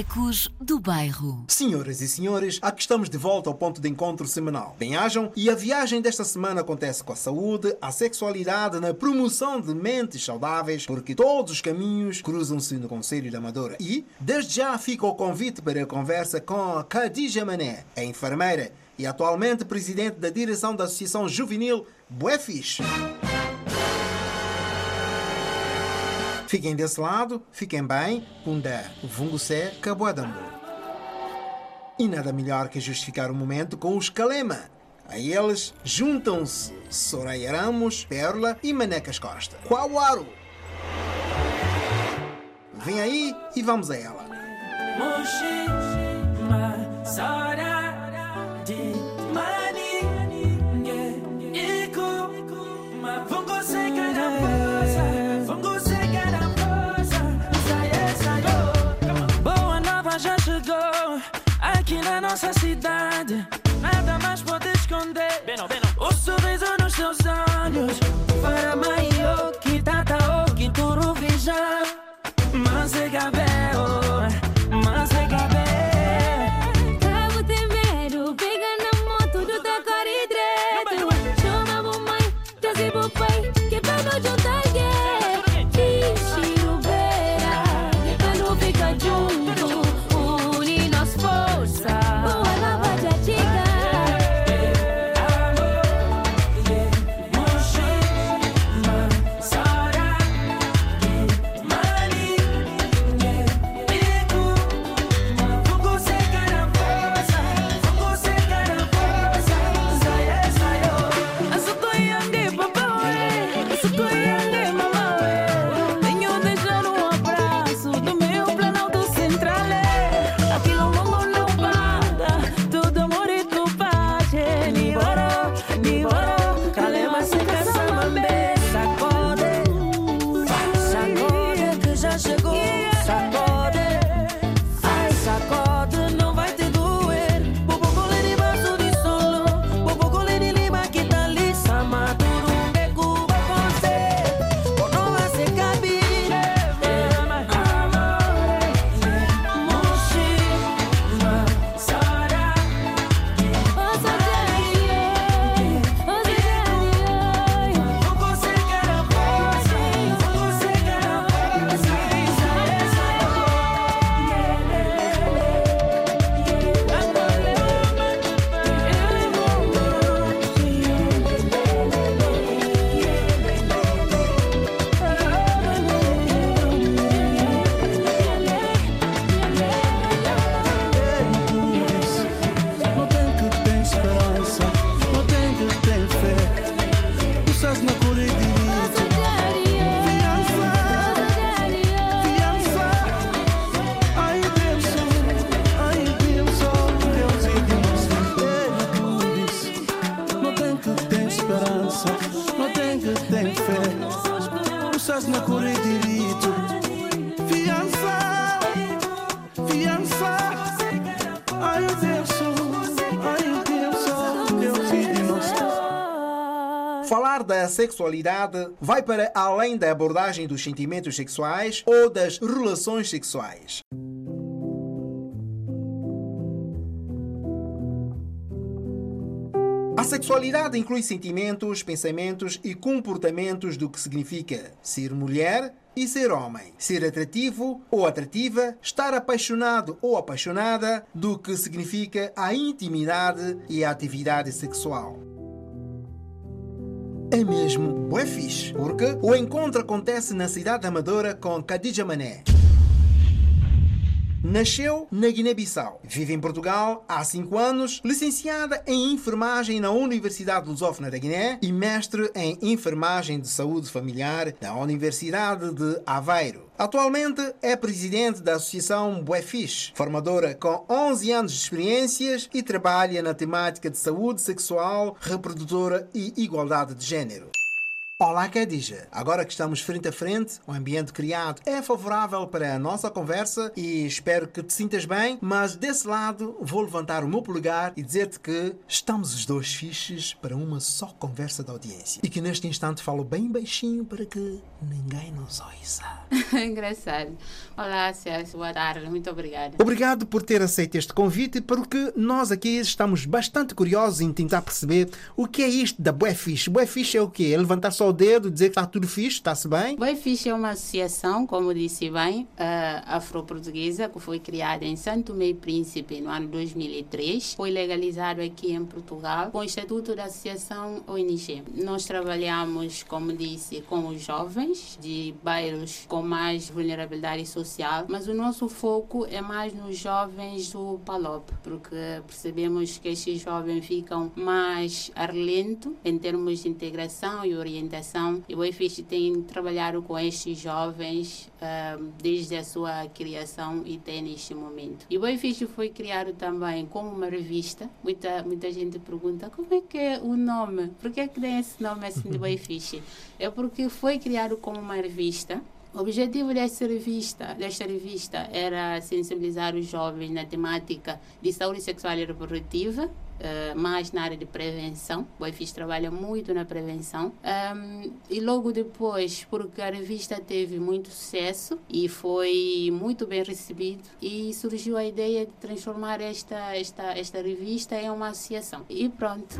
Ecos do Bairro. Senhoras e senhores, aqui estamos de volta ao ponto de encontro semanal. Bem-ajam e a viagem desta semana acontece com a saúde, a sexualidade na promoção de mentes saudáveis, porque todos os caminhos cruzam-se no Conselho da Amadora. E, desde já, fica o convite para a conversa com a Khadija Mané, a enfermeira e atualmente presidente da direção da Associação Juvenil Buefis. Fiquem desse lado, fiquem bem, Pundé, Vungusé, Caboadambo. E nada melhor que justificar o momento com os Calema. A eles juntam-se Soraya Ramos, Pérola e Manecas Costa. Quauaro! Vem aí e vamos a ela. Boa nossa cidade. Nada mais pode esconder o sorriso nos seus olhos. Sexualidade vai para além da abordagem dos sentimentos sexuais ou das relações sexuais. A sexualidade inclui sentimentos, pensamentos e comportamentos do que significa ser mulher e ser homem, ser atrativo ou atrativa, estar apaixonado ou apaixonada, do que significa a intimidade e a atividade sexual. É mesmo bué fixe, porque o encontro acontece na cidade amadora com Khadija Mané. Nasceu na Guiné-Bissau. Vive em Portugal há 5 anos, licenciada em enfermagem na Universidade Lusófona da Guiné e mestre em enfermagem de saúde familiar na Universidade de Aveiro. Atualmente é presidente da Associação Buefis, formadora com 11 anos de experiências e trabalha na temática de saúde sexual, reprodutora e igualdade de género. Olá, Khadija. Agora que estamos frente a frente, o ambiente criado é favorável para a nossa conversa e espero que te sintas bem, mas desse lado vou levantar o meu polegar e dizer-te que estamos os dois fixes para uma só conversa da audiência. E que neste instante falo bem baixinho para que ninguém nos ouça. Engraçado. Olá, Celso. Boa tarde. Muito obrigada. Obrigado por ter aceito este convite, porque nós aqui estamos bastante curiosos em tentar perceber o que é isto da Bué Fixe. Bué Fixe é o quê? É levantar só o dedo, dizer que está tudo fixe, está-se bem? Bué Fixe é uma associação, como disse bem, uh, afro-portuguesa, que foi criada em Santo Meio Príncipe no ano 2003. Foi legalizado aqui em Portugal com o Estatuto da Associação ONG. Nós trabalhamos, como disse, com os jovens de bairros com mais vulnerabilidade social, mas o nosso foco é mais nos jovens do PALOP, porque percebemos que estes jovens ficam mais arlento em termos de integração e orientação. E o EFIX tem trabalhado com estes jovens uh, desde a sua criação e até neste momento. E o EFIX foi criado também como uma revista. Muita, muita gente pergunta como é que é o nome? Por que é que tem esse nome assim de EFIX? É porque foi criado como uma revista o objetivo desta revista, desta revista era sensibilizar os jovens na temática de saúde sexual e reprodutiva, Uh, mais na área de prevenção. O EFIS trabalha muito na prevenção. Um, e logo depois, porque a revista teve muito sucesso e foi muito bem recebido, e surgiu a ideia de transformar esta, esta, esta revista em uma associação. E pronto,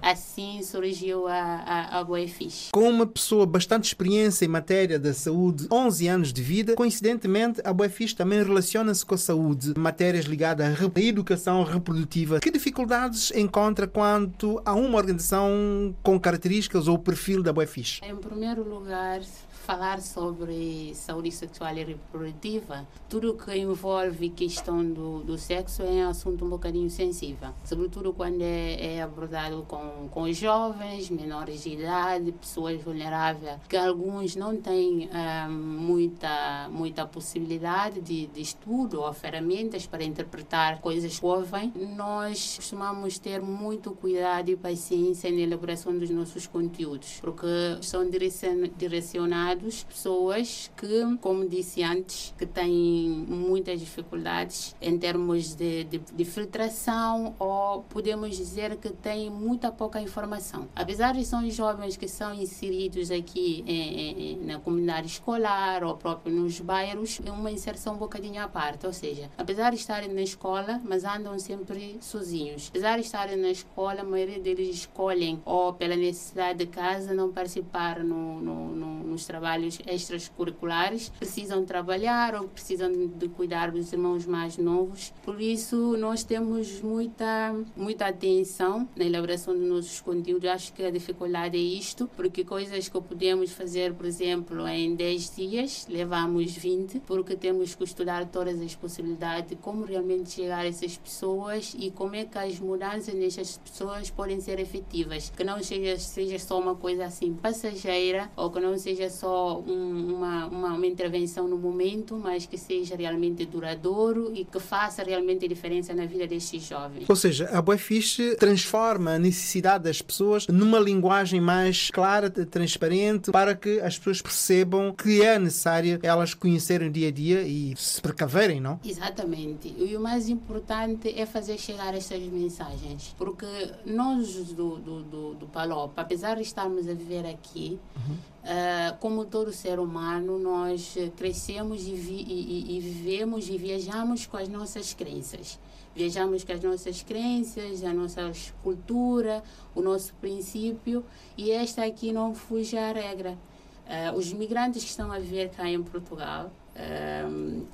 assim surgiu a, a, a Boefis. Com uma pessoa bastante experiência em matéria da saúde, 11 anos de vida, coincidentemente, a Boefis também relaciona-se com a saúde, matérias ligadas à educação reprodutiva. Que dificuldades encontra quanto a uma organização com características ou perfil da Boefis? Em primeiro lugar, falar sobre saúde sexual e reprodutiva, tudo que envolve questão do, do sexo é um assunto um bocadinho sensível, sobretudo quando é, é abordado com, com jovens, menores de idade, pessoas vulneráveis, que alguns não têm um, muita, muita possibilidade de, de estudo ou ferramentas para interpretar coisas que ouvem. Nós costumamos ter muito cuidado e paciência na elaboração dos nossos conteúdos, porque são direcionados pessoas que, como disse antes, que têm muitas dificuldades em termos de, de, de filtração ou podemos dizer que têm muita pouca informação. Apesar de são jovens que são inseridos aqui em, em, na comunidade escolar ou próprio nos bairros, é uma inserção um bocadinho à parte, ou seja, apesar de estarem na escola, mas andam sempre sozinhos. Apesar de estarem na escola, a maioria deles escolhem ou pela necessidade de casa não participar no, no, no, nos trabalhos trabalhos extracurriculares, precisam trabalhar ou precisam de cuidar dos irmãos mais novos. Por isso, nós temos muita, muita atenção na elaboração dos nossos conteúdos. Acho que a dificuldade é isto, porque coisas que podemos fazer, por exemplo, em 10 dias, levamos 20, porque temos que estudar todas as possibilidades de como realmente chegar a essas pessoas e como é que as mudanças nessas pessoas podem ser efetivas. Que não seja, seja só uma coisa assim passageira ou que não seja só um, uma, uma, uma, intervenção no momento, mas que seja realmente duradouro e que faça realmente diferença na vida destes jovens. Ou seja, a Boefiche transforma a necessidade das pessoas numa linguagem mais clara, transparente, para que as pessoas percebam que é necessário elas conhecerem o dia a dia e se precaverem, não? Exatamente. E o mais importante é fazer chegar essas mensagens, porque nós do, do, do, do Palop, apesar de estarmos a viver aqui, uhum. Uh, como todo ser humano, nós crescemos e, vi, e, e, vivemos e viajamos com as nossas crenças. Viajamos com as nossas crenças, a nossa cultura, o nosso princípio, e esta aqui não fuge à regra. Uh, os migrantes que estão a viver cá em Portugal uh,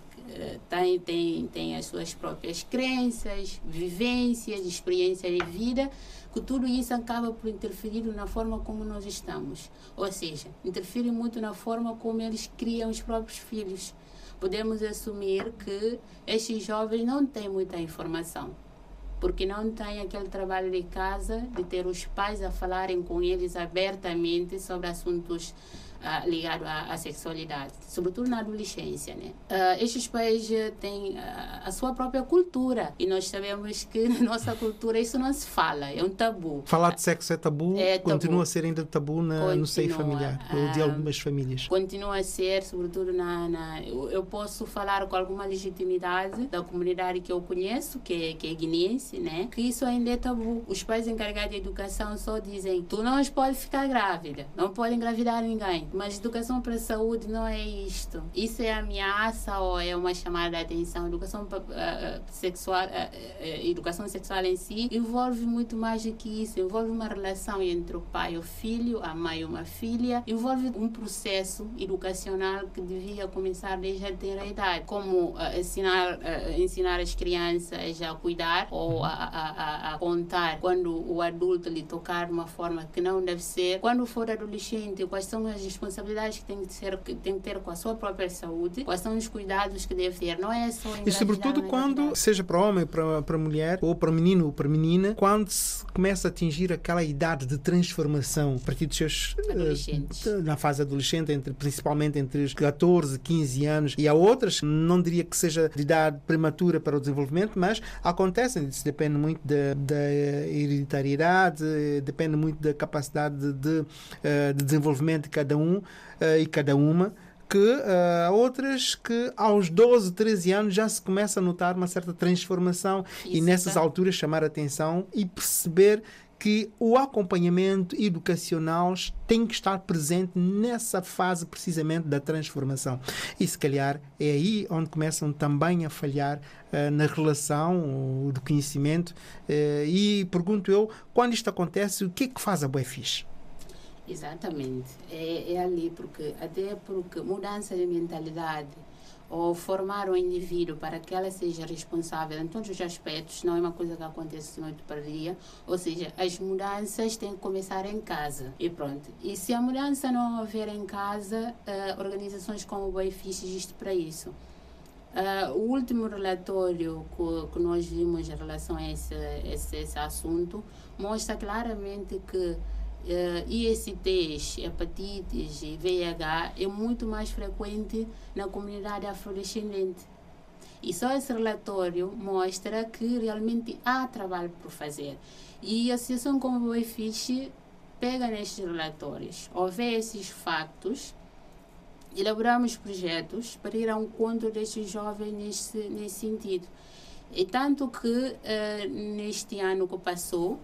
têm, têm, têm as suas próprias crenças, vivências, experiências de vida, que tudo isso acaba por interferir na forma como nós estamos. Ou seja, interfere muito na forma como eles criam os próprios filhos. Podemos assumir que estes jovens não têm muita informação, porque não têm aquele trabalho de casa de ter os pais a falarem com eles abertamente sobre assuntos ah, ligado à, à sexualidade, sobretudo na adolescência, né? Ah, estes pais eh, têm ah, a sua própria cultura e nós sabemos que na nossa cultura isso não se fala, é um tabu. Falar de sexo é tabu, É tabu. continua a ser ainda tabu na- no seio Continua, familiar, ou de ah, algumas famílias. Continua a ser, sobretudo na. na eu, eu posso falar com alguma legitimidade da comunidade que eu conheço, que, que é guineense, né? Que isso ainda é tabu. Os pais encarregados de educação só dizem: tu não pode ficar grávida, não pode engravidar ninguém. Mas educação para a saúde não é isto. Isso é ameaça ou é uma chamada de atenção? Educação ah, sexual, ah, educação sexual em si envolve muito mais do que isso. Envolve uma relação entre o pai e o filho, a mãe e uma filha. Envolve um processo educacional que devia começar desde a tenra idade, como ah, ensinar, ensinar as crianças a cuidar ou a, a, a, a contar quando o adulto lhe tocar de uma forma que não deve ser. Quando for adolescente, quais são as responsabilidades que tem que, ser, que tem que ter com a sua própria saúde, quais são os cuidados que deve ter. Não é só E sobretudo é quando, seja para homem, para, para mulher, ou para menino ou para menina, quando se começa a atingir aquela idade de transformação a partir dos seus. Adolescentes. na fase adolescente, entre, principalmente entre os 14, 15 anos, e há outras, não diria que seja de idade prematura para o desenvolvimento, mas acontecem, isso depende muito da, da hereditariedade, depende muito da capacidade de, de, eh, de desenvolvimento de cada um eh, e cada uma que há outras que aos 12, 13 anos já se começa a notar uma certa transformação e Isso, nessas tá. alturas chamar a atenção e perceber que o acompanhamento educacional tem que estar presente nessa fase precisamente da transformação. E se calhar é aí onde começam também a falhar eh, na relação do conhecimento. eh, e pergunto eu, quando isto acontece, o que é que faz a Boefish? Exatamente. É, é ali, porque até porque mudança de mentalidade ou formar o indivíduo para que ela seja responsável em todos os aspectos não é uma coisa que acontece de noite para dia. Ou seja, as mudanças têm que começar em casa. E pronto. E se a mudança não houver em casa, eh, organizações como o Boifish existem para isso. Ah, o último relatório que, que nós vimos em relação a esse, esse, esse assunto mostra claramente que eh, ISTs, hepatites e VIH é muito mais frequente na comunidade afrodescendente. E só esse relatório mostra que realmente há trabalho por fazer. E a Associação como o Boifish pega nestes relatórios, ou vê esses factos elaboramos projetos para ir ao encontro destes jovens nesse, nesse sentido. E tanto que eh, neste ano que passou,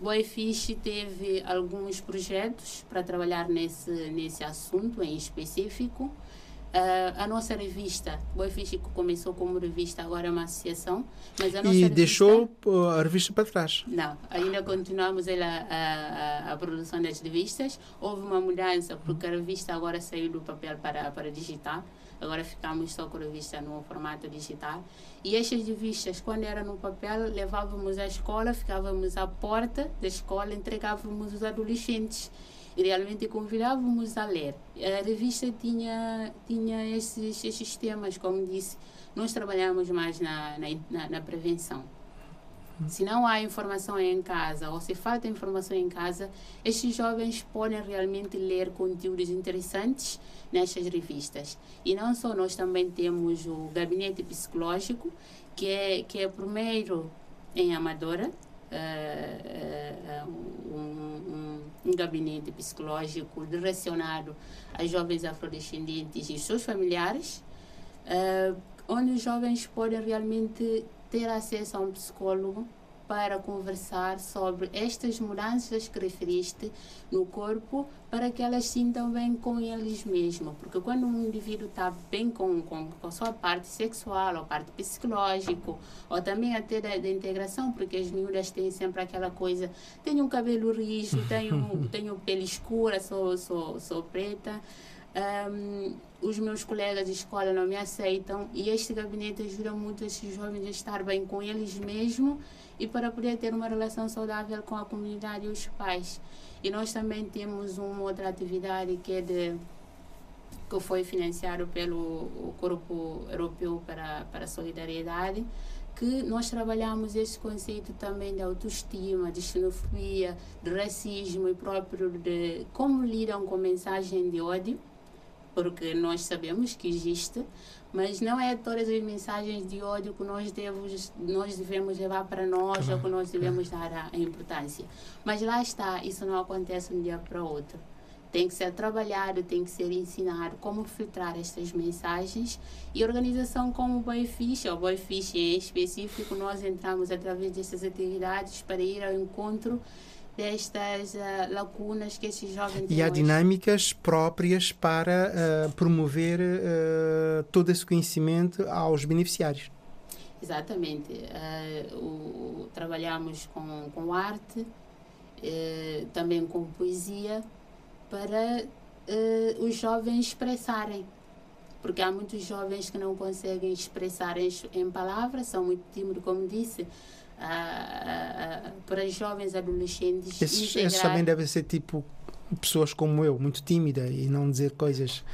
Boifish teve alguns projetos para trabalhar nesse, nesse assunto em específico. Eh, a nossa revista, Boifish que começou como revista, agora é uma associação, mas a nossa E revista- deixou pô, a revista para trás. não, ainda continuamos ela, a, a, a produção das revistas. Houve uma mudança, porque a revista agora saiu do papel para, para digital. Agora ficamos só com a revista no formato digital. E estas revistas, quando era no papel, levávamos à escola, ficávamos à porta da escola, entregávamos os adolescentes realmente convidávamos a ler. A revista tinha, tinha esses, esses temas, como disse, nós trabalhamos mais na, na, na, prevenção. Se não há informação em casa ou se falta informação em casa, estes jovens podem realmente ler conteúdos interessantes nestas revistas. E não só, nós também temos o gabinete psicológico, que é, que é primeiro em Amadora, um, um, um gabinete psicológico direcionado a jovens afrodescendentes e seus familiares, eh, onde os jovens podem realmente ter acesso a um psicólogo para conversar sobre estas mudanças que referiste no corpo, para que elas sintam bem com eles mesmos. Porque quando um indivíduo está bem com, com, com a sua parte sexual, ou parte psicológica, ou também até da, da integração, porque as miúdas têm sempre aquela coisa, tenho um cabelo rijo, tenho, tenho pele escura, sou, sou, sou preta, um, os meus colegas de escola não me aceitam e este gabinete ajuda muito esses jovens a estar bem com eles mesmos e para poder ter uma relação saudável com a comunidade e os pais. E nós também temos uma outra atividade que é de que foi financiado pelo Corpo Europeu para, para a Solidariedade, que nós trabalhamos esse conceito também de autoestima, de xenofobia, de racismo e próprio de como lidam com mensagem de ódio, porque nós sabemos que existe, mas não é todas as mensagens de ódio que nós devemos, nós devemos levar para nós ou que nós devemos dar a, importância. Mas lá está, isso não acontece de um dia para o outro. Tem que ser trabalhado, tem que ser ensinado como filtrar estas mensagens e organização como o Boyfish, ou Boyfish em específico, nós entramos através destas atividades para ir ao encontro destas uh, lacunas que esses jovens têm E há hoje. dinâmicas próprias para uh, promover uh, todo esse conhecimento aos beneficiários. Exatamente. O, trabalhamos com, com arte, também com poesia, para os jovens expressarem. Porque há muitos jovens que não conseguem expressar em, em palavras, são muito tímidos, como disse. Para jovens adolescentes. Esses, integrar... esses também devem ser tipo pessoas como eu, muito tímida e não dizer coisas.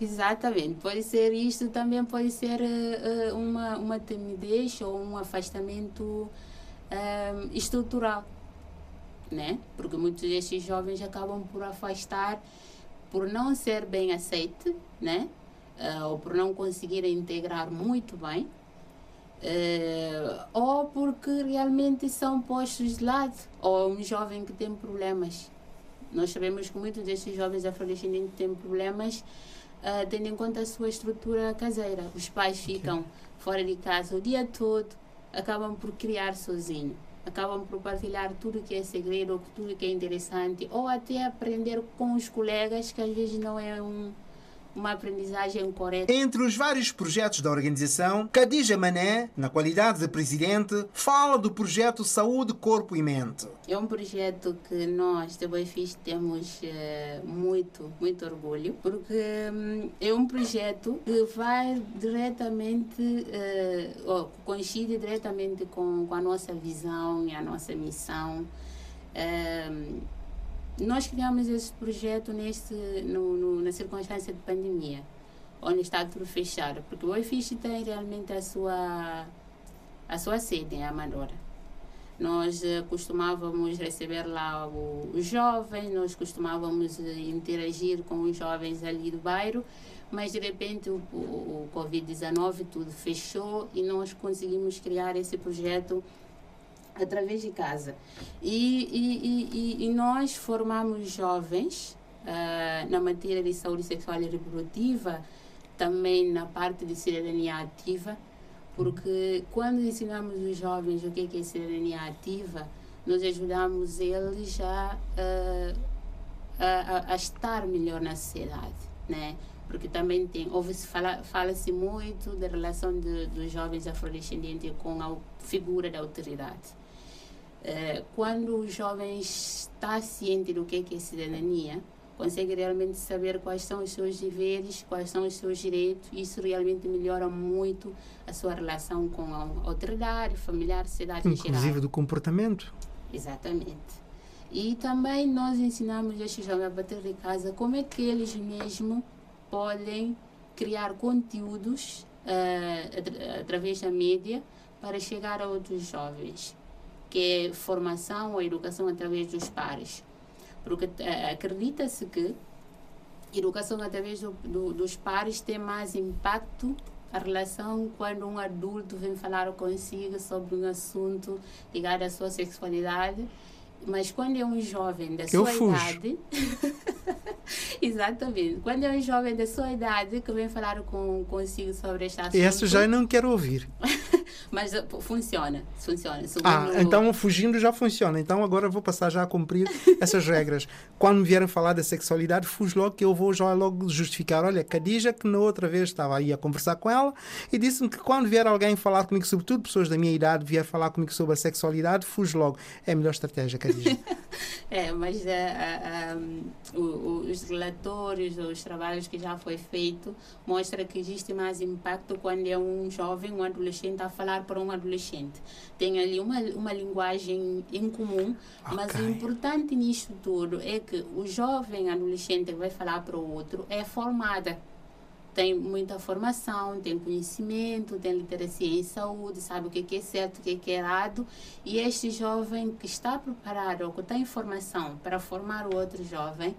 Exatamente, pode ser isto, também pode ser uh, uma, uma timidez ou um afastamento uh, estrutural, né? Porque muitos desses jovens acabam por afastar por não ser bem aceite, né? Uh, ou por não conseguirem integrar muito bem, ou porque realmente são postos de lado, ou um jovem que tem problemas. Nós sabemos que muitos desses jovens afrodescendentes têm problemas Uh, tendo em conta a sua estrutura caseira. Os pais ficam okay. fora de casa o dia todo, acabam por criar sozinho, acabam por partilhar tudo que é segredo, tudo que é interessante, ou até aprender com os colegas, que às vezes não é um, uma aprendizagem correta. Entre os vários projetos da organização, Khadija Mané, na qualidade de presidente, fala do projeto Saúde, Corpo e Mente. É um projeto que nós, da Boifis, temos uh, muito, muito orgulho, porque um, é um projeto que vai diretamente, uh, ou coincide diretamente com, com a nossa visão e a nossa missão. Uh, nós criamos esse projeto nesse, no, no, na circunstância de pandemia, onde está tudo fechado, porque o Boifish tem realmente a sua, a sua sede em Amadora. Nós uh, costumávamos receber lá os jovens, nós costumávamos uh, interagir com os jovens ali do bairro, mas de repente o, o, o Covid-19 tudo fechou e nós conseguimos criar esse projeto através de casa. E, e, e, e nós formamos jovens uh, na matéria de saúde sexual e reprodutiva, também na parte de cidadania ativa, porque quando ensinamos os jovens o que é cidadania ativa, nós ajudamos eles a, a, a, estar melhor na sociedade, né? porque também tem ouve-se fala fala-se muito da relação de, dos jovens afrodescendentes com a figura da autoridade quando o jovem está ciente do que é, cidadania, consegue realmente saber quais são os seus deveres, quais são os seus direitos, isso realmente melhora muito a sua relação com a autoridade, familiar, sociedade Inclusive em geral. do comportamento. Exatamente. E também nós ensinamos estes jovens a bater de casa como é que eles mesmos podem criar conteúdos uh, através da mídia para chegar a outros jovens que é formação ou educação através dos pares. Porque uh, acredita-se que educação através do, do, dos pares tem mais impacto a relação quando um adulto vem falar consigo sobre um assunto ligado à sua sexualidade, mas quando é um jovem da Eu sua fujo. idade, exatamente, quando é um jovem da sua idade que vem falar com consigo sobre este assunto, Essa já eu não quero ouvir. mas uh, funciona, funciona. Segundo Ah, então fugindo já funciona. Então agora vou passar já a cumprir essas regras. Quando me vierem falar da sexualidade, fujo logo que eu vou já logo justificar. Olha, Khadija, que na outra vez estava aí a conversar com ela e disse-me que quando vier alguém falar comigo, sobretudo pessoas da minha idade, vier falar comigo sobre a sexualidade, fujo logo. É a melhor estratégia, Khadija. É, mas uh, uh, um, os relatórios, os trabalhos que já foi feito, mostra que existe mais impacto quando é um jovem, um adolescente a falar para um adolescente. Tem ali uma, uma linguagem em comum, mas o importante nisto tudo é que o jovem adolescente que vai falar para o outro é formada. Tem muita formação, tem conhecimento, tem literacia em saúde, sabe o que é certo, o que é errado. E este jovem que está preparado ou que tem informação para formar o outro jovem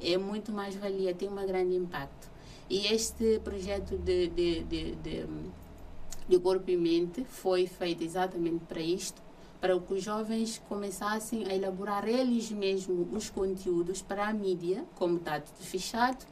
é muito mais valia, tem um grande impacto. E este projeto de, de, de, de, de corpo e mente foi feito exatamente para isto, para que os jovens começassem a elaborar eles mesmos os conteúdos para a mídia, como está tudo fechado,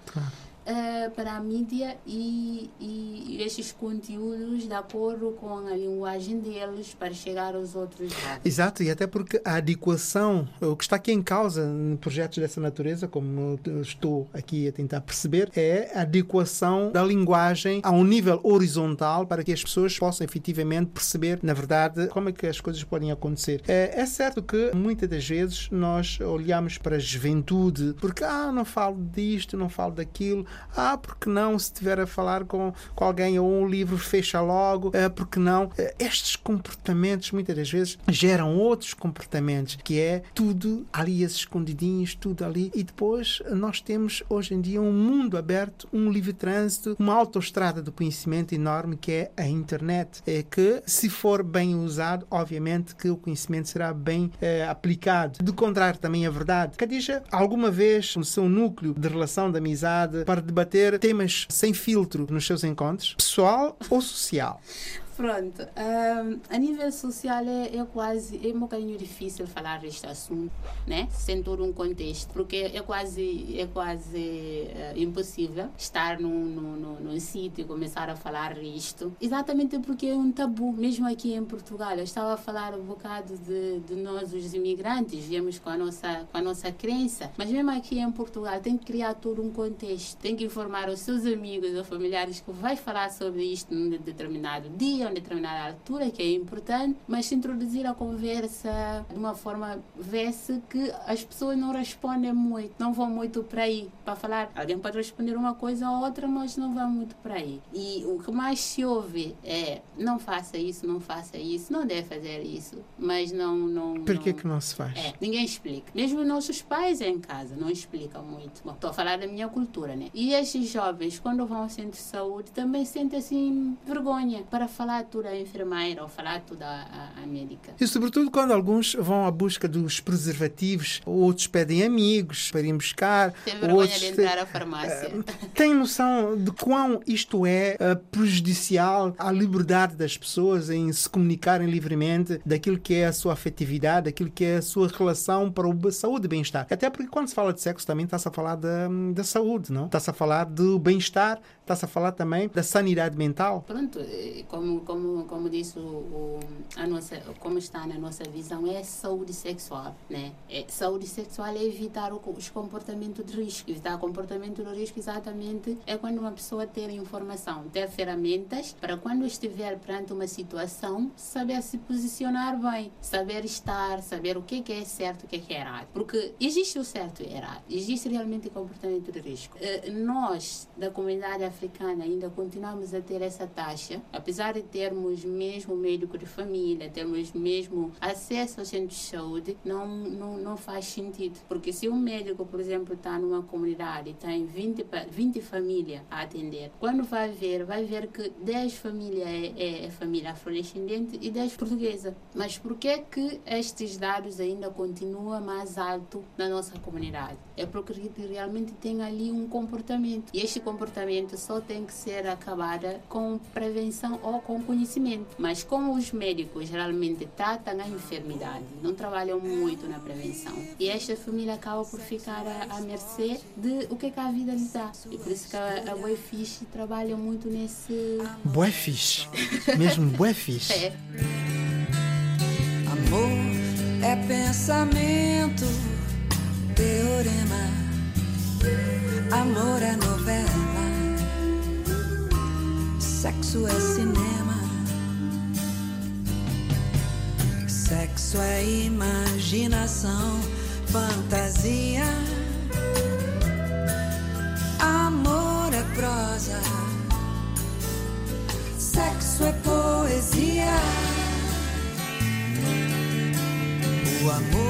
eh, para a mídia e, e estes conteúdos de acordo com a linguagem deles para chegar aos outros lados. Exato, e até porque a adequação, o que está aqui em causa em projetos dessa natureza, como estou aqui a tentar perceber, é a adequação da linguagem a um nível horizontal para que as pessoas possam efetivamente perceber, na verdade, como é que as coisas podem acontecer. É, é certo que muitas das vezes nós olhamos para a juventude porque, ah, não falo disto, não falo daquilo, ah, porque não, se estiver a falar com, com alguém ou um livro, fecha logo, ah, porque não. Ah, Estes comportamentos muitas das vezes geram outros comportamentos, que é tudo ali, esses escondidinhos, tudo ali. E depois nós temos hoje em dia um mundo aberto, um livre trânsito, uma autoestrada do conhecimento enorme que é a internet. É que, se for bem usado, obviamente que o conhecimento será bem eh, aplicado. Do contrário, também é verdade. Khadija, alguma vez no seu núcleo de relação de amizade para debater temas sem filtro nos seus encontros, pessoal ou social? Pronto, a nível social é, é quase, é um bocadinho difícil falar deste assunto, né? Sem todo um contexto, porque é quase, é quase eh, impossível estar num, num, num, num sítio e começar a falar isto, exatamente porque é um tabu, mesmo aqui em Portugal. Eu estava a falar um bocado de, de nós, os imigrantes, viemos com a, nossa, com a nossa crença, mas mesmo aqui em Portugal tem que criar todo um contexto, tem que informar os seus amigos ou familiares que vai falar sobre isto num determinado dia, em determinada altura, que é importante, mas se introduzir a conversa de uma forma, vê-se que as pessoas não respondem muito, não vão muito para aí. Para falar, alguém pode responder uma coisa ou outra, mas não vão muito para aí. E o que mais se ouve é: não faça isso, não faça isso, não deve fazer isso, mas não. não Por que não- que não se faz? é, ninguém explica. Mesmo nossos pais em casa não explicam muito. Bom, estou a falar da minha cultura, né? E estes jovens, quando vão ao centro de saúde, também sentem assim vergonha para falar tudo à enfermeira ou falar à, à- à médica. E sobretudo quando alguns vão à busca dos preservativos, outros pedem amigos para ir buscar, Tem vergonha outros de entrar à farmácia. Tem noção de quão isto é eh, prejudicial à liberdade das pessoas em se comunicarem livremente daquilo que é a sua afetividade, daquilo que é a sua relação para o saúde e bem-estar? Até porque quando se fala de sexo também está-se a falar da, da saúde, não? Está-se a falar do bem-estar, está-se a falar também da sanidade mental. Pronto, eh, como, como, como disse o, o- a nossa, como está na nossa visão, é saúde sexual, né? É, saúde sexual é evitar o, os comportamentos de risco. Evitar comportamento de risco exatamente é quando uma pessoa ter informação, ter ferramentas para quando estiver perante uma situação, saber se posicionar bem, saber estar, saber o que é é certo, o que é que é errado. Porque existe o certo e o errado, existe realmente comportamento de risco. Eh, Nós, da comunidade africana, ainda continuamos a ter essa taxa, apesar de termos mesmo médico de família, termos mesmo acesso ao centro de saúde, não, não, não faz sentido. Porque se um médico, por exemplo, está numa comunidade e tem 20, pa- 20 famílias a atender, quando vai ver, vai ver que 10 famílias é, é, é família afrodescendente e 10 portuguesa. Mas por que que estes dados ainda continuam mais alto na nossa comunidade? É porque realmente tem ali um comportamento. E este comportamento só tem que ser acabada com prevenção ou com conhecimento. Mas como os médicos geralmente tratam a enfermidade, não trabalham muito na prevenção. E esta família acaba por ficar à, à mercê de o que, é que a vida lhe dá. E por isso que a, a trabalha muito nesse... Fixe. Mesmo fixe. É, Amor é pensamento, teorema. Amor é novela, sexo é cinema. Sexo é imaginação, fantasia. Amor é prosa, sexo é poesia. O amor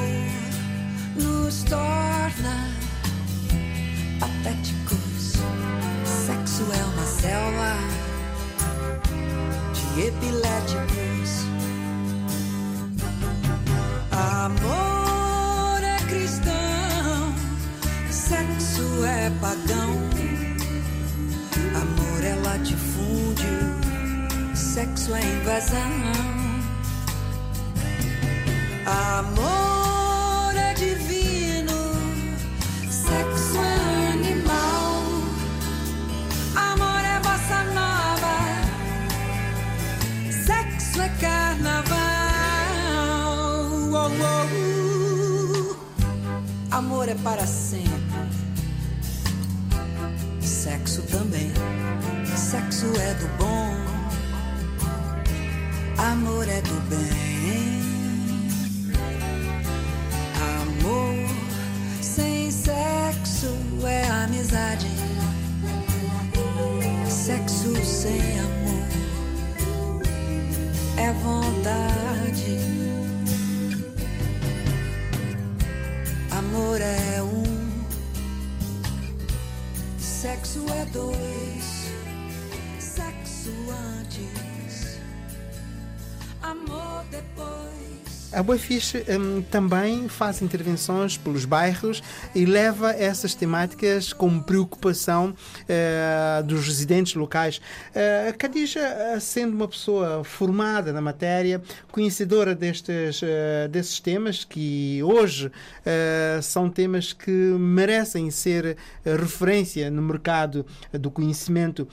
Fixe hum, também faz intervenções pelos bairros e leva essas temáticas como preocupação eh, dos residentes locais. A Khadija, eh, sendo uma pessoa formada na matéria, conhecedora destes, eh, desses temas, que hoje eh, são temas que merecem ser referência no mercado do conhecimento,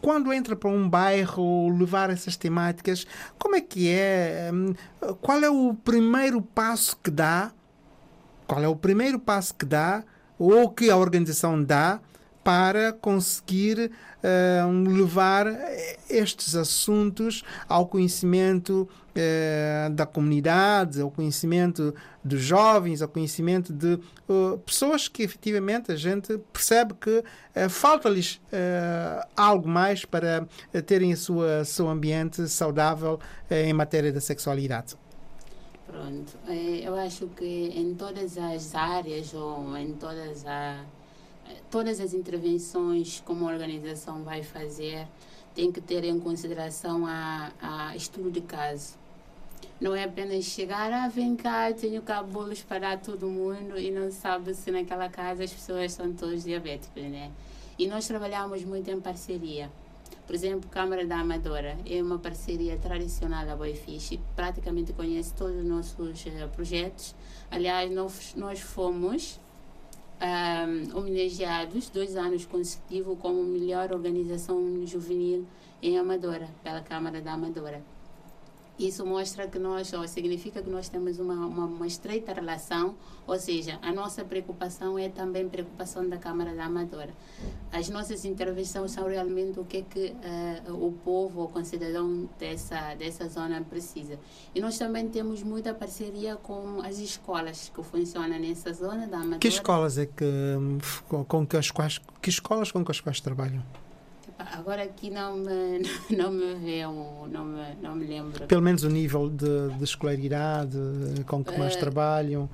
quando entra para um bairro levar essas temáticas, como é que é? Hum, Qual é o primeiro passo que dá? Qual é o primeiro passo que dá ou que a organização dá para conseguir eh, levar estes assuntos ao conhecimento eh, da comunidade, ao conhecimento dos jovens, ao conhecimento de eh, pessoas que efetivamente a gente percebe que eh, falta-lhes eh, algo mais para terem o seu ambiente saudável em matéria da sexualidade. Pronto, eu acho que em todas as áreas ou em todas, a, todas as intervenções como a organização vai fazer, tem que ter em consideração a, a estudo de caso. Não é apenas chegar, ah, vem cá, tenho cá bolos para todo mundo e não sabe se naquela casa as pessoas são todos diabéticos, né? E nós trabalhamos muito em parceria. Por exemplo, Câmara da Amadora é uma parceria tradicional da Boifish, praticamente conhece todos os nossos eh, projetos. Aliás, nós, nós fomos ahm, homenageados dois anos consecutivos como melhor organização juvenil em Amadora, pela Câmara da Amadora. Isso mostra que nós, ou significa que nós temos uma, uma, uma estreita relação, ou seja, a nossa preocupação é também preocupação da Câmara da Amadora. As nossas intervenções são realmente o que é que eh, o povo, o concidadão dessa, dessa zona precisa. E nós também temos muita parceria com as escolas que funcionam nessa zona da Amadora. Que escolas é que hum, com, com que as quais que escolas com que as quais trabalham? Agora aqui não me, não me veio, não me, não me lembro. Pelo menos o nível de, de escolaridade com que mais Eh, trabalham,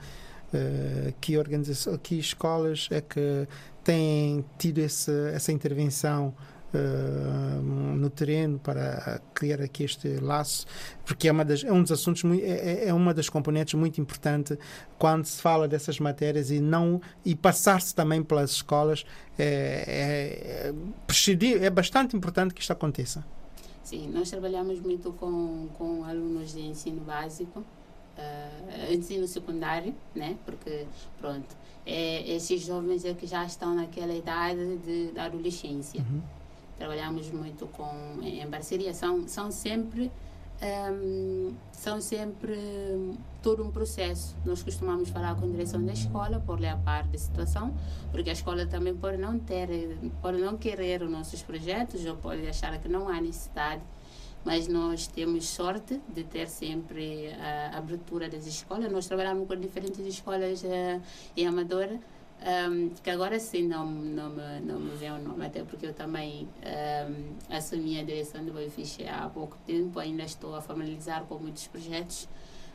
eh, que organização, que escolas é que têm tido esse, essa intervenção no terreno para criar aqui este laço, porque é, uma das, é um dos assuntos, é, é- é uma das componentes muito importante quando se fala dessas matérias e não e passar-se também pelas escolas é, é, é, bastante importante que isto aconteça. Sim, nós trabalhamos muito com, com alunos de ensino básico, eh, ensino secundário, né? Porque, pronto, é, esses jovens é que já estão naquela idade de, da adolescência. Trabalhamos muito com, em, parceria, são, são sempre ehm, são sempre todo um processo. Nós costumamos falar com a direção da escola por lhe a par da situação, porque a escola também pode não ter, pode não querer os nossos projetos ou pode achar que não há necessidade, mas nós temos sorte de ter sempre a abertura das escolas. Nós trabalhamos com diferentes escolas eh, em Amadora, um, que agora sim não, não, me, não me vem o nome, até porque eu também um, assumi a direção do Boifish há pouco tempo, ainda estou a familiarizar com muitos projetos,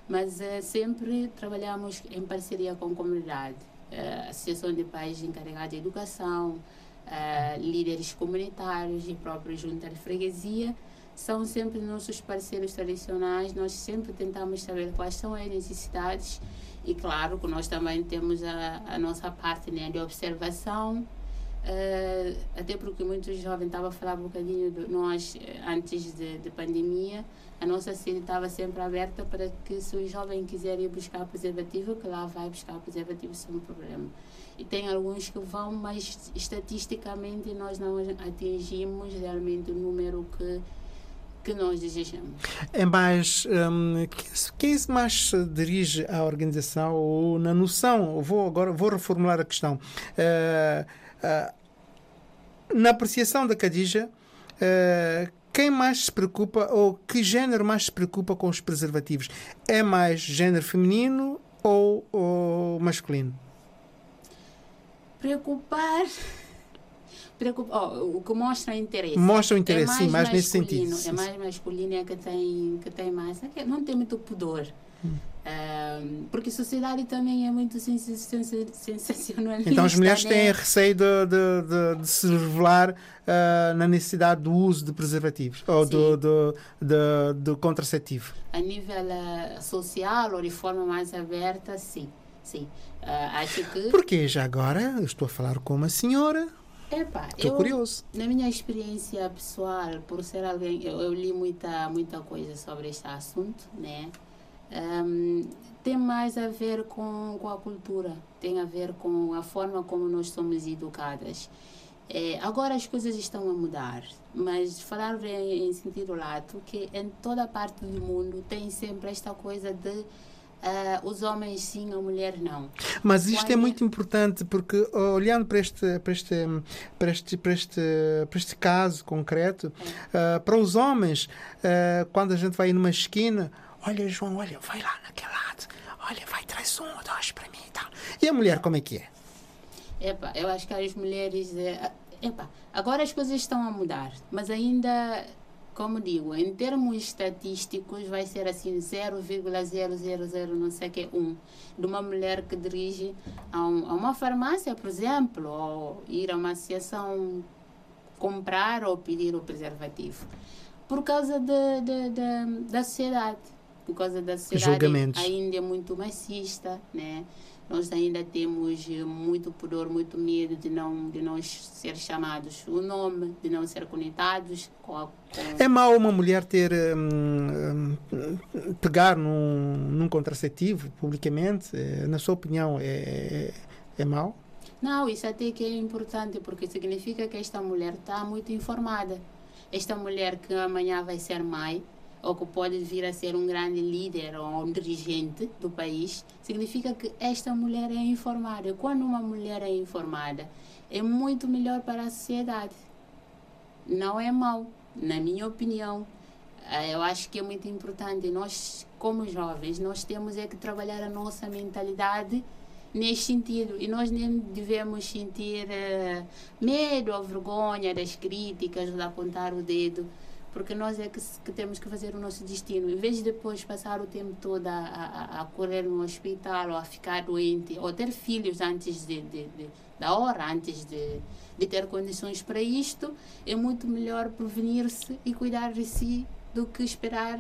mas eh, sempre trabalhamos em parceria com a comunidade, uh, Associação de Pais encarregados de educação, uh, líderes comunitários e própria junta de freguesia, são sempre nossos parceiros tradicionais, nós sempre tentamos saber quais são as necessidades e claro que nós também temos a, a nossa parte né, de observação, eh, até porque muitos jovens estavam a falar um bocadinho de nós eh, antes de, de pandemia, a nossa sede estava sempre aberta para que se o jovem quiser ir buscar preservativo, que lá vai buscar preservativo sem problema. E tem alguns que vão, mas estatisticamente nós não atingimos realmente o número que que nós desejamos. É mais. Um, quem se mais se dirige à organização ou na noção? Vou agora vou reformular a questão. Uh, uh, na apreciação da Cadija, uh, quem mais se preocupa ou que género mais se preocupa com os preservativos? É mais género feminino ou, ou masculino? Preocupar preocupa, oh, o que mostra interesse. Mostra o interesse, é sim, mais nesse sentido. É mais masculino, é que tem, que tem mais. É não tem muito pudor. Hum. Um, porque a sociedade também é muito sensacionalista. Então as mulheres né? têm receio de, de, de, de se revelar uh, na necessidade do uso de preservativos ou do, do, do, do, contraceptivo. A nível uh, social ou de forma mais aberta, sim. sim. Uh, acho que. Porque já agora eu estou a falar com uma senhora Estou curioso. Na minha experiência pessoal, por ser alguém, eu, eu, li muita, muita coisa sobre este assunto, né? Um, tem mais a ver com, com a cultura, tem a ver com a forma como nós somos educadas. É, agora as coisas estão a mudar, mas falar em, em sentido lato que em toda parte do mundo tem sempre esta coisa de Uh, os homens sim, a mulher não. Mas isto Quando... é muito importante porque olhando para este, para este, para este, para este, para este caso concreto, uh, para os homens, uh, quando a gente vai numa esquina, olha João, olha, vai lá naquele lado, olha, vai traz um ou dois para mim e tal. E a mulher como é que é? Epa, eu acho que as mulheres, eh, epa, agora as coisas estão a mudar, mas ainda como digo, em termos estatísticos, vai ser assim 0,000 não sei que um de uma mulher que dirige a, um, a, uma farmácia, por exemplo, ou ir a uma associação comprar ou pedir o preservativo. Por causa de, de, de da sociedade. Por causa da sociedade ainda é muito machista, né? Nós ainda temos muito pudor, muito medo de não de não ser chamados o nome, de não ser conectados com a, com... É mau uma mulher ter hum, hum, pegar num, num contraceptivo publicamente? É, na sua opinião, é, é mau? Não, isso até que é importante porque significa que esta mulher está muito informada. Esta mulher que amanhã vai ser mãe, ou que pode vir a ser um grande líder ou um dirigente do país, significa que esta mulher é informada. Quando uma mulher é informada, é muito melhor para a sociedade. Não é mau, na minha opinião. Eh, eu acho que é muito importante. Nós, como jovens, nós temos é que trabalhar a nossa mentalidade nesse sentido. E nós nem devemos sentir uh, medo ou vergonha das críticas, de apontar o dedo porque nós é que, que, temos que fazer o nosso destino. Em vez de depois passar o tempo todo a, a, a correr no hospital ou a ficar doente ou ter filhos antes de, de, de, da hora, antes de, de ter condições para isto, é muito melhor prevenir-se e cuidar de si do que esperar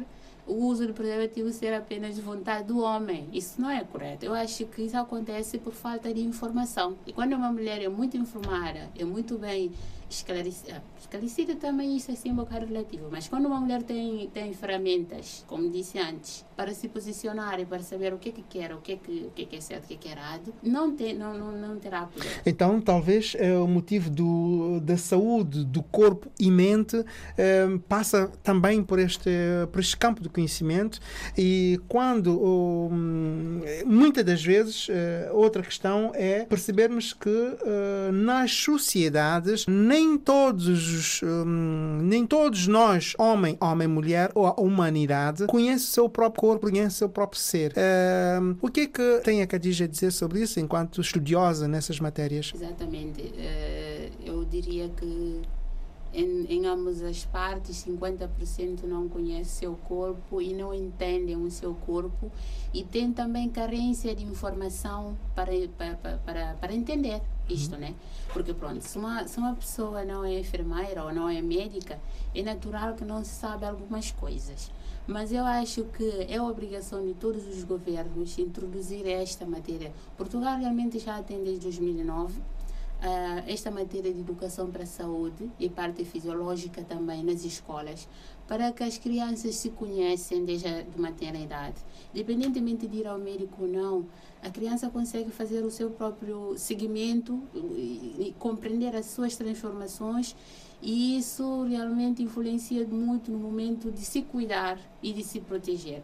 o uso do preservativo ser apenas de vontade do homem. Isso não é correto. Eu acho que isso acontece por falta de informação. E quando uma mulher é muito informada, é muito bem esclarecida, esclarecida também isso é assim um bocado relativo, mas quando uma mulher tem, tem ferramentas, como disse antes, para se posicionar e para saber o que é que quer, o que é que, o que, é, que é certo, o que é que é errado, não, tem, não, não, não terá poder. Então, talvez é o motivo do, da saúde do corpo e mente é, passa também por este, por este campo do conhecimento e quando um, muitas das vezes uh, outra questão é percebermos que nas sociedades nem todos um, nem todos nós homem homem mulher ou a humanidade conhece o seu próprio corpo conhece o seu próprio ser. Uh, o que é que tem a Khadija a dizer sobre isso enquanto estudiosa nessas matérias? Exatamente. Eu diria que em, em ambas as partes, 50% não conhece seu corpo e não entendem o seu corpo e tem também carência de informação para, para, para, para entender isto, né? Porque pronto, se uma, se uma pessoa não é enfermeira ou não é médica, é natural que não se sabe algumas coisas. Mas eu acho que é obrigação de todos os governos introduzir esta matéria. Portugal realmente já tem desde 2009 uh, esta matéria de educação para a saúde e parte fisiológica também nas escolas, para que as crianças se conhecem desde a de uma idade. Independentemente de ir ao médico ou não, a criança consegue fazer o seu próprio seguimento e, e compreender as suas transformações e isso realmente influencia muito no momento de se cuidar e de se proteger.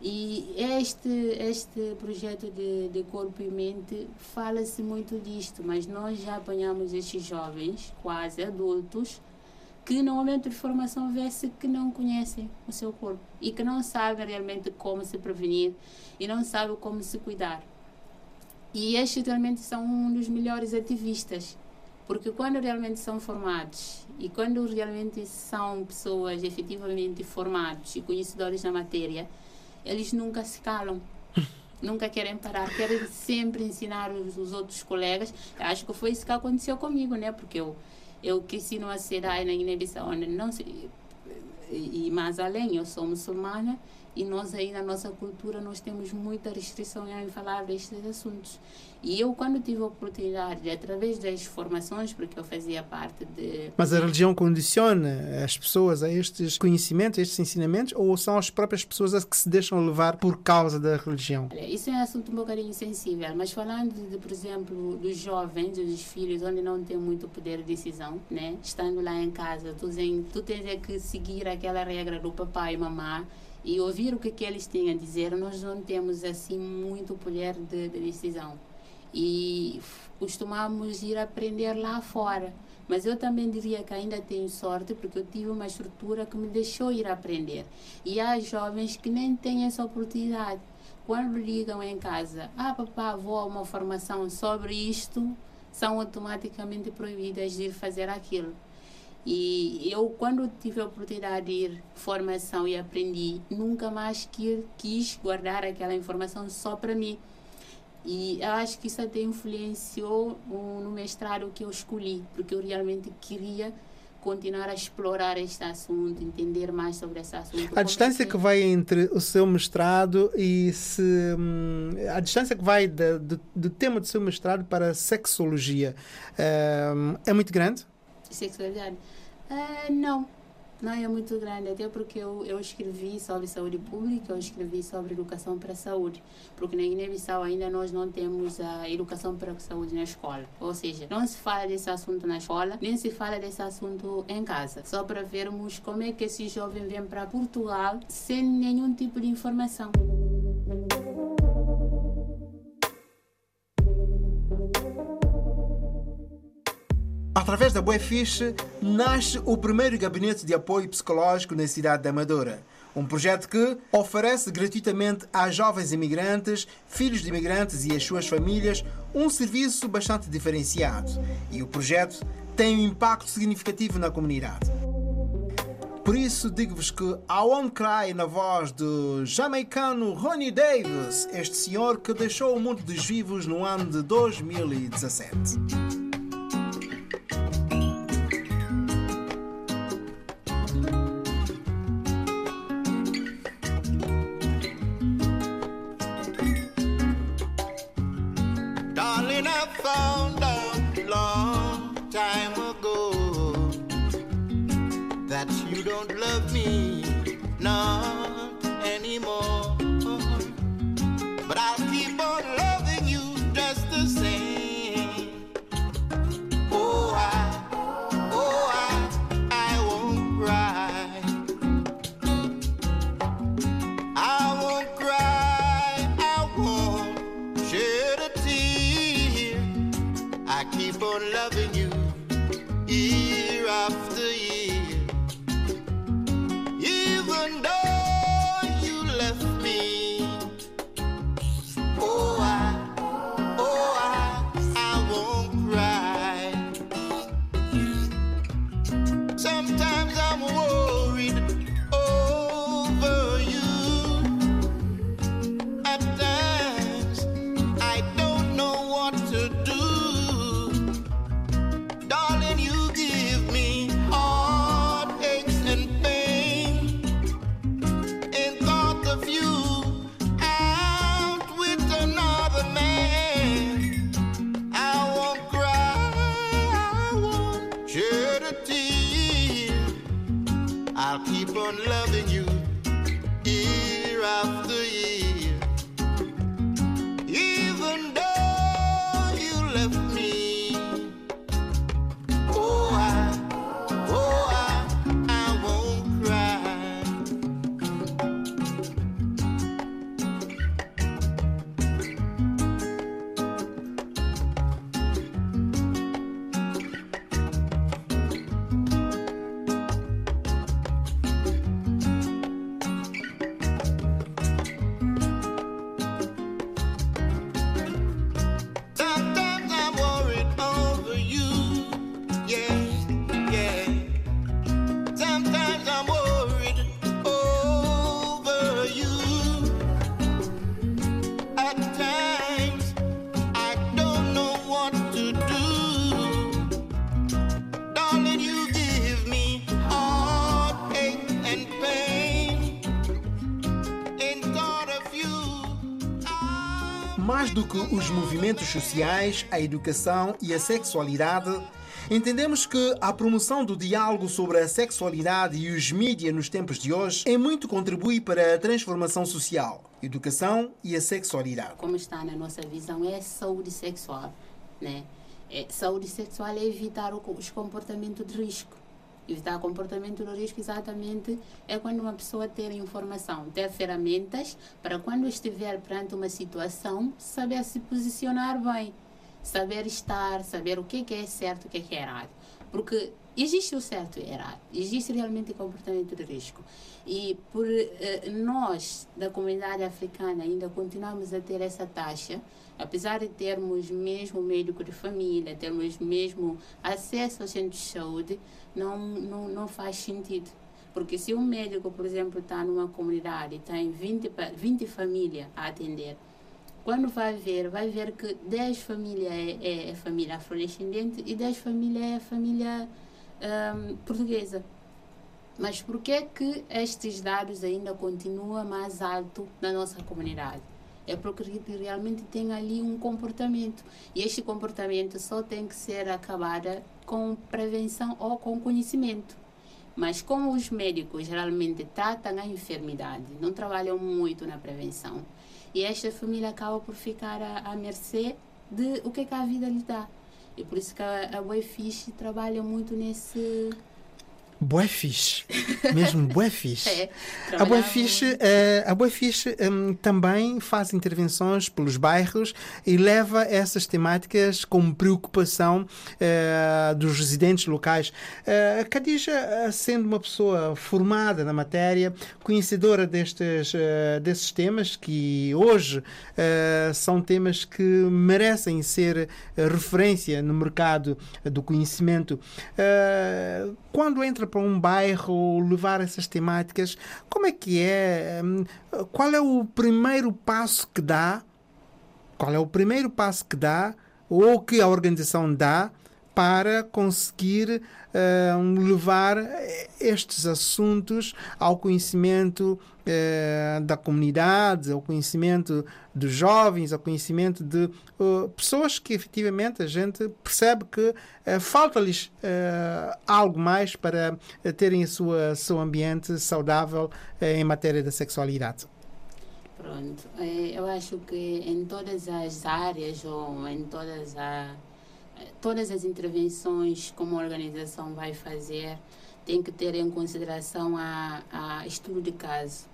E este, este projeto de, de corpo e mente fala-se muito disto, mas nós já apanhamos estes jovens, quase adultos, que no momento de formação vê-se que não conhecem o seu corpo e que não sabem realmente como se prevenir e não sabem como se cuidar. E estes realmente são um dos melhores ativistas, porque quando realmente são formados e quando realmente são pessoas efetivamente formados e conhecedores da matéria, eles nunca se calam. nunca querem parar, querem sempre ensinar os, os outros colegas. Acho que foi isso que aconteceu comigo, né? Porque eu, eu cresci numa cidade na Guiné-Bissau onde não se, e mais além, eu sou muçulmana e nós aí na nossa cultura nós temos muita restrição em falar destes assuntos. E eu quando tive a oportunidade, através das formações, porque eu fazia parte de... Mas a religião condiciona as pessoas a estes conhecimentos, a estes ensinamentos, ou são as próprias pessoas as que se deixam levar por causa da religião? Olha, isso é um assunto um bocadinho sensível, mas falando, de, por exemplo, dos jovens, dos filhos, onde não tem muito poder de decisão, né? Estando lá em casa, tu, tu tens é que seguir aquela regra do papai e mamãe, e ouvir o que, que eles têm a dizer, nós não temos assim muito poder de, de decisão. E costumamos ir aprender lá fora. Mas eu também diria que ainda tenho sorte porque eu tive uma estrutura que me deixou ir aprender. E há jovens que nem têm essa oportunidade. Quando ligam em casa, ah, papá, vou a uma formação sobre isto, são automaticamente proibidas de ir fazer aquilo. E eu, quando tive a oportunidade de ir formação e aprendi, nunca mais quis guardar aquela informação só para mim. E eu acho que isso até influenciou no mestrado que eu escolhi, porque eu realmente queria continuar a explorar este assunto, entender mais sobre esse assunto. A distância que vai entre o seu mestrado e se. Hum, a distância que vai de, do tema do seu mestrado para a sexologia é, é muito grande? Sexualidade? Uh, não, não é muito grande, até porque eu, eu escrevi sobre saúde pública, eu escrevi sobre educação para a saúde, porque na Guiné-Bissau ainda nós não temos a educação para a saúde na escola. Ou seja, não se fala desse assunto na escola, nem se fala desse assunto em casa. Só para vermos como é que esse jovem vem para Portugal sem nenhum tipo de informação. Através da Buefiche, nasce o primeiro gabinete de apoio psicológico na cidade da Amadora. Um projeto que oferece gratuitamente a jovens imigrantes, filhos de imigrantes e as suas famílias um serviço bastante diferenciado. E o projeto tem um impacto significativo na comunidade. Por isso, digo-vos que I Won't Cry, na voz do jamaicano Ronnie Davis, este senhor que deixou o mundo dos vivos no ano de 2017. Mais do que os movimentos sociais, a educação e a sexualidade, entendemos que a promoção do diálogo sobre a sexualidade e os mídias nos tempos de hoje em muito contribui para a transformação social, educação e a sexualidade. como está na nossa visão, é saúde sexual. Né? É, saúde sexual é evitar os comportamentos de risco. Evitar comportamento de risco exatamente é quando uma pessoa ter informação, ter ferramentas para quando estiver perante uma situação, saber se posicionar bem, saber estar, saber o que é é certo o que é que é errado. Porque existe o certo e errado, existe realmente comportamento de risco. E por eh, nós, da comunidade africana, ainda continuamos a ter essa taxa, apesar de termos mesmo médico de família, termos mesmo acesso aos centros de saúde, não, não, não faz sentido. Porque se um médico, por exemplo, está numa comunidade e tem 20, pa- 20 famílias a atender, quando vai ver, vai ver que 10 famílias é, é, é família afrodescendente e 10 famílias é família ahm, portuguesa. Mas por que que estes dados ainda continuam mais alto na nossa comunidade? É porque re- realmente tem ali um comportamento. E este comportamento só tem que ser acabado com prevenção ou com conhecimento. Mas como os médicos geralmente tratam a enfermidade, não trabalham muito na prevenção, e esta família acaba por ficar à, à mercê de o que, é que a vida lhe dá. E por isso que a, a trabalha muito nesse... Bué fixe. Mesmo bué fixe. É, A Bué Fixe, eh, a Bué Fixe hum, também faz intervenções pelos bairros e leva essas temáticas como preocupação eh, dos residentes locais. A Khadija, sendo uma pessoa formada na matéria, conhecedora destes, eh, desses temas, que hoje eh, são temas que merecem ser referência no mercado do conhecimento, quando entra para um bairro levar essas temáticas, como é que é? Hum, Qual é o primeiro passo que dá? Qual é o primeiro passo que dá ou que a organização dá para conseguir eh, levar estes assuntos ao conhecimento eh, da comunidade, ao conhecimento dos jovens, ao conhecimento de eh, pessoas que efetivamente a gente percebe que eh, falta-lhes eh, algo mais para terem o seu ambiente saudável em matéria da sexualidade. Pronto, eu acho que em todas as áreas ou em todas, a, todas as intervenções como a organização vai fazer, tem que ter em consideração a, a estudo de caso.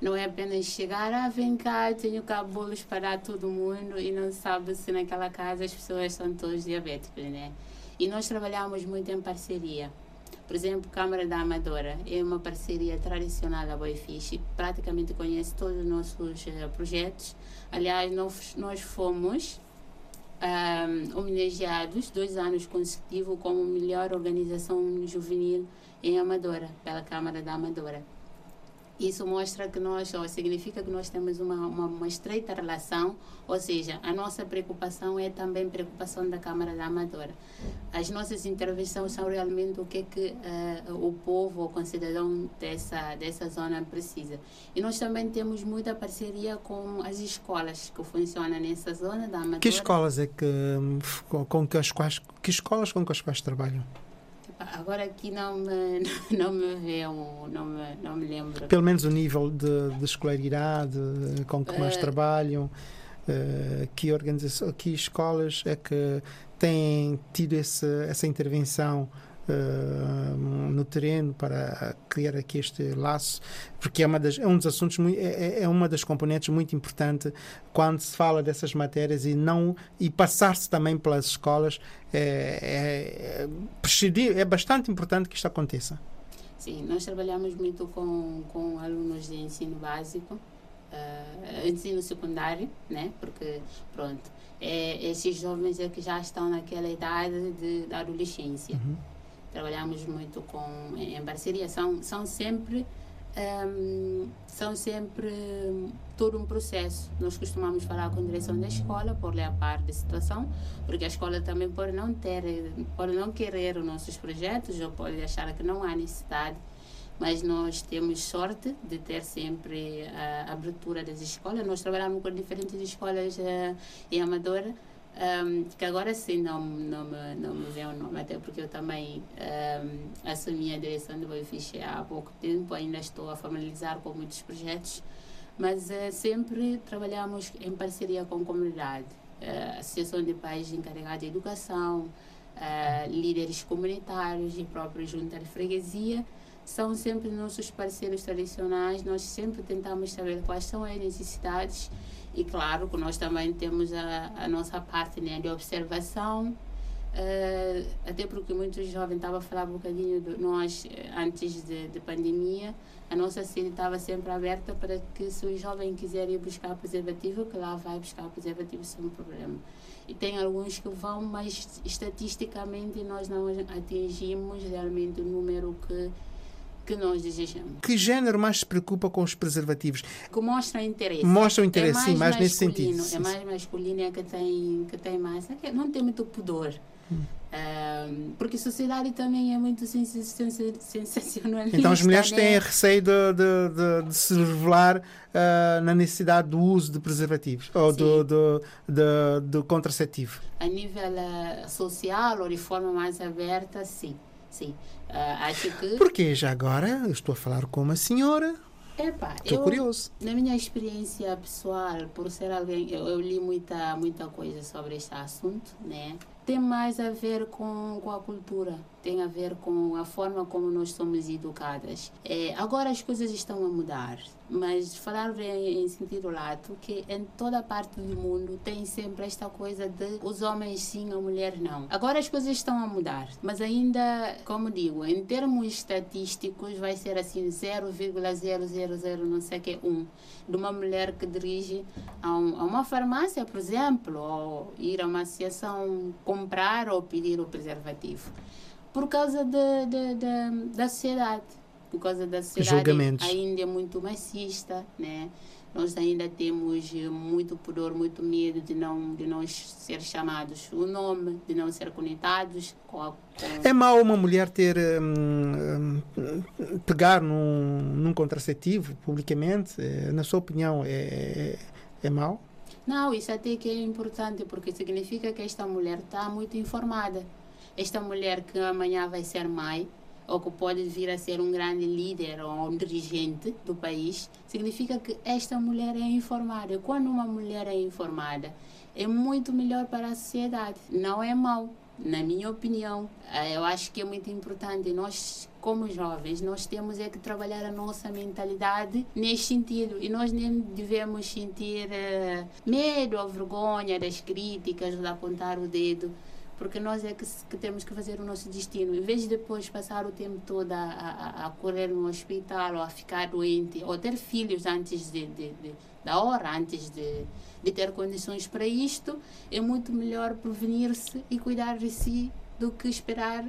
Não é apenas chegar, ah, vem cá, tenho cá bolos para todo mundo e não sabe se naquela casa as pessoas são todos diabéticos, né? E nós trabalhamos muito em parceria. Por exemplo, Câmara da Amadora é uma parceria tradicional da Boifish, praticamente conhece todos os nossos eh, projetos. Aliás, nós, nós fomos ahm, homenageados dois anos consecutivos como melhor organização juvenil em Amadora, pela Câmara da Amadora. Isso mostra que nós, ou significa que nós temos uma, uma, uma estreita relação, ou seja, a nossa preocupação é também preocupação da Câmara da Amadora. As nossas intervenções são realmente o que, é que eh, o povo, o concidadão dessa, dessa zona precisa. E nós também temos muita parceria com as escolas que funcionam nessa zona da Amadora. Que escolas é que hum, com que as quais que escolas com que as quais trabalham? Agora aqui não me, não me vê, não me, não me lembro. Pelo menos o nível de, de escolaridade com que mais Eh, trabalham, eh, que organização, que escolas é que têm tido esse, essa intervenção no terreno para criar aqui este laço, porque é, uma das, é um dos assuntos, é, é- é uma das componentes muito importante quando se fala dessas matérias e não e passar-se também pelas escolas é, é, é, é bastante importante que isto aconteça. Sim, nós trabalhamos muito com, com alunos de ensino básico, eh, ensino secundário, né? Porque, pronto, é, esses jovens é que já estão naquela idade de, da adolescência. Trabalhamos muito com, em, parceria, são, são sempre ehm, são sempre hum, todo um processo. Nós costumamos falar com a direção da escola por lhe a par da situação, porque a escola também pode não ter, pode não querer os nossos projetos ou pode achar que não há necessidade, mas nós temos sorte de ter sempre a abertura das escolas. Nós trabalhamos com diferentes escolas eh, em Amadora, um, que agora sim não, não, me, não me vem o nome, até porque eu também um, assumi a direção do Boifiche há pouco tempo, ainda estou a familiarizar com muitos projetos, mas eh, sempre trabalhamos em parceria com a comunidade, eh, Associação de Pais encarregados de educação, eh, líderes comunitários e própria junta de freguesia, são sempre nossos parceiros tradicionais, nós sempre tentamos saber quais são as necessidades e claro que nós também temos a, a nossa parte né, de observação, eh, até porque muitos jovens estavam a falar um bocadinho de nós eh, antes de, de pandemia, a nossa sede estava sempre aberta para que se o jovem quiser ir buscar preservativo, que lá vai buscar preservativo sem problema. E tem alguns que vão, mas estatisticamente nós não atingimos realmente o número que, que nós desejamos. Que género mais se preocupa com os preservativos? Que mostra interesse. Mostra o interesse, é sim, mais nesse sentido. É mais masculino, é que tem, que tem mais. é não tem muito pudor. Hum. Ahm, porque a sociedade também é muito sens- sens- sensacionalista. Então as mulheres né? têm receio de, de- de- de se revelar ah, na necessidade do uso de preservativos ou do, do, do- do contraceptivo. A nível eh, social ou de forma mais aberta, sim. Sim. Ah, acho que. Porque já agora eu estou a falar com uma senhora, Epá, estou eu, curioso. Na minha experiência pessoal, por ser alguém, eu, eu li muita, muita coisa sobre este assunto, né? Tem mais a ver com, com a cultura, tem a ver com a forma como nós somos educadas. É, agora as coisas estão a mudar, mas falar em, em sentido lato, que em toda parte do mundo tem sempre esta coisa de os homens sim, a mulher não. Agora as coisas estão a mudar, mas ainda, como digo, em termos estatísticos vai ser assim 0,000 não sei que um de uma mulher que dirige a, um- a uma farmácia, por exemplo, ou ir a uma associação comprar ou pedir o preservativo. Por causa de, de- de- da sociedade. Por causa da sociedade ainda é muito machista, né? Nós ainda temos eh, muito pudor, muito medo de não, de não ser chamados o nome, de não ser conectados com a. Com... É mau uma mulher ter hum, hum, pegar num, num contraceptivo publicamente? Eh, Na sua opinião, é, é, é mau? Não, isso até que é importante, porque significa que esta mulher está muito informada. Esta mulher que amanhã vai ser mãe, ou que pode vir a ser um grande líder ou um dirigente do país, significa que esta mulher é informada. Quando uma mulher é informada, é muito melhor para a sociedade. Não é mau, na minha opinião. Eh, Eu acho que é muito importante. Nós, como jovens, nós temos é que trabalhar a nossa mentalidade nesse sentido. E nós nem devemos sentir eh, medo ou vergonha das críticas de apontar o dedo porque nós é que, que temos que fazer o nosso destino. Em vez de depois passar o tempo todo a, a, a correr no hospital ou a ficar doente ou ter filhos antes de, de- de- da hora, antes de, de ter condições para isto, é muito melhor prevenir-se e cuidar de si do que esperar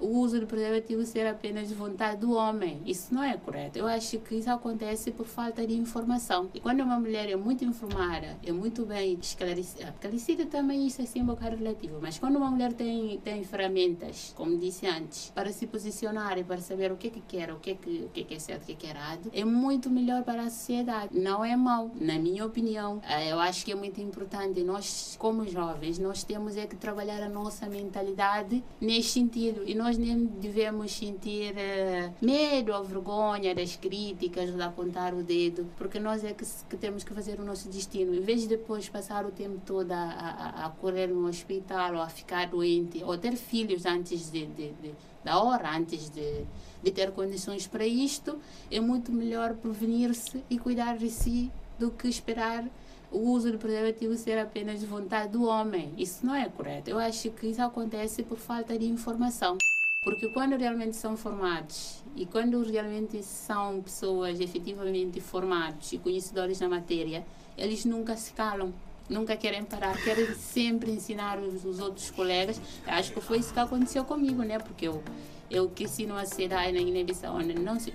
o uso de preservativo ser apenas de vontade do homem. Isso não é correto. Eu acho que isso acontece por falta de informação. E quando uma mulher é muito informada, é muito bem esclarecida, esclarecida também isso é assim um bocado relativo, mas quando uma mulher tem, tem ferramentas, como disse antes, para se posicionar e para saber o que é que quer, o que é que, o que, é, que é certo, o que é que é errado, é muito melhor para a sociedade. Não é mau, na minha opinião. Eh, Eu acho que é muito importante. Nós, como jovens, nós temos é que trabalhar a nossa mentalidade nesse sentido. E nós nós nem devemos sentir eh, medo ou vergonha das críticas, de apontar o dedo, porque nós é que, que temos que fazer o nosso destino. Em vez de depois passar o tempo todo a, a, a correr no hospital ou a ficar doente ou ter filhos antes de, de- de- da hora, antes de, de ter condições para isto, é muito melhor prevenir-se e cuidar de si do que esperar o uso do preservativo ser apenas de vontade do homem. Isso não é correto. Eu acho que isso acontece por falta de informação. Porque quando realmente são formados e quando realmente são pessoas efetivamente formados e conhecedores da matéria, eles nunca se calam. Nunca querem parar, querem sempre ensinar os, os outros colegas. Acho que foi isso que aconteceu comigo, né? Porque eu, eu cresci numa cidade na Guiné-Bissau onde não se,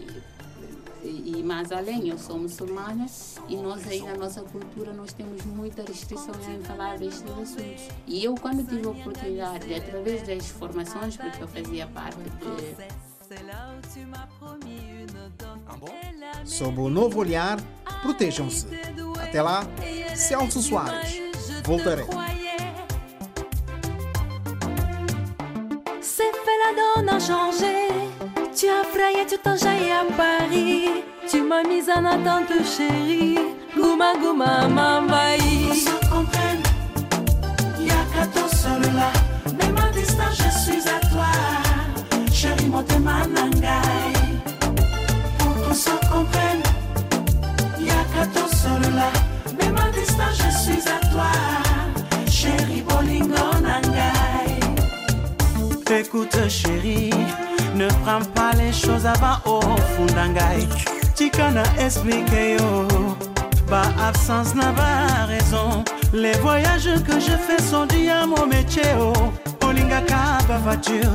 e, e mais além, eu sou muçulmana e nós aí na nossa cultura nós temos muita restrição em falar destes assuntos. E eu quando tive a oportunidade, de, através das formações, porque eu fazia parte de Sob o novo olhar, protejam-se. Até lá, Celso Soares. Voltarei. C'est fait la donne a changé. Tu as frayé, tu t'enjailles à Paris. Tu m'as mise en attente, chérie. Gouma gouma m'envahit. Qu'on se comprenne, y'a qu'à ton seul là. Même à distance, je suis à toi. Chérie, motema nangai. Pour qu'on se comprenne, y'a qu'à ton seul là. Même à distance, je suis à toi. Chérie, bolingo nangai. Écoute chérie, ne prends pas les choses avant au fundangai. Chikana explique yo, ba absence n'a pas raison. Les voyages que je fais sont dus à mon métier. Oh, Olinga ba voiture,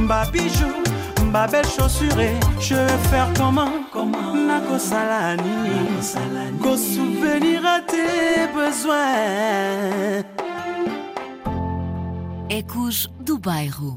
ba bijoux, ba belle chaussure. Je vais faire comment? Comment? Nako salani, go souvenir à tes besoins. Ecos do Bairro.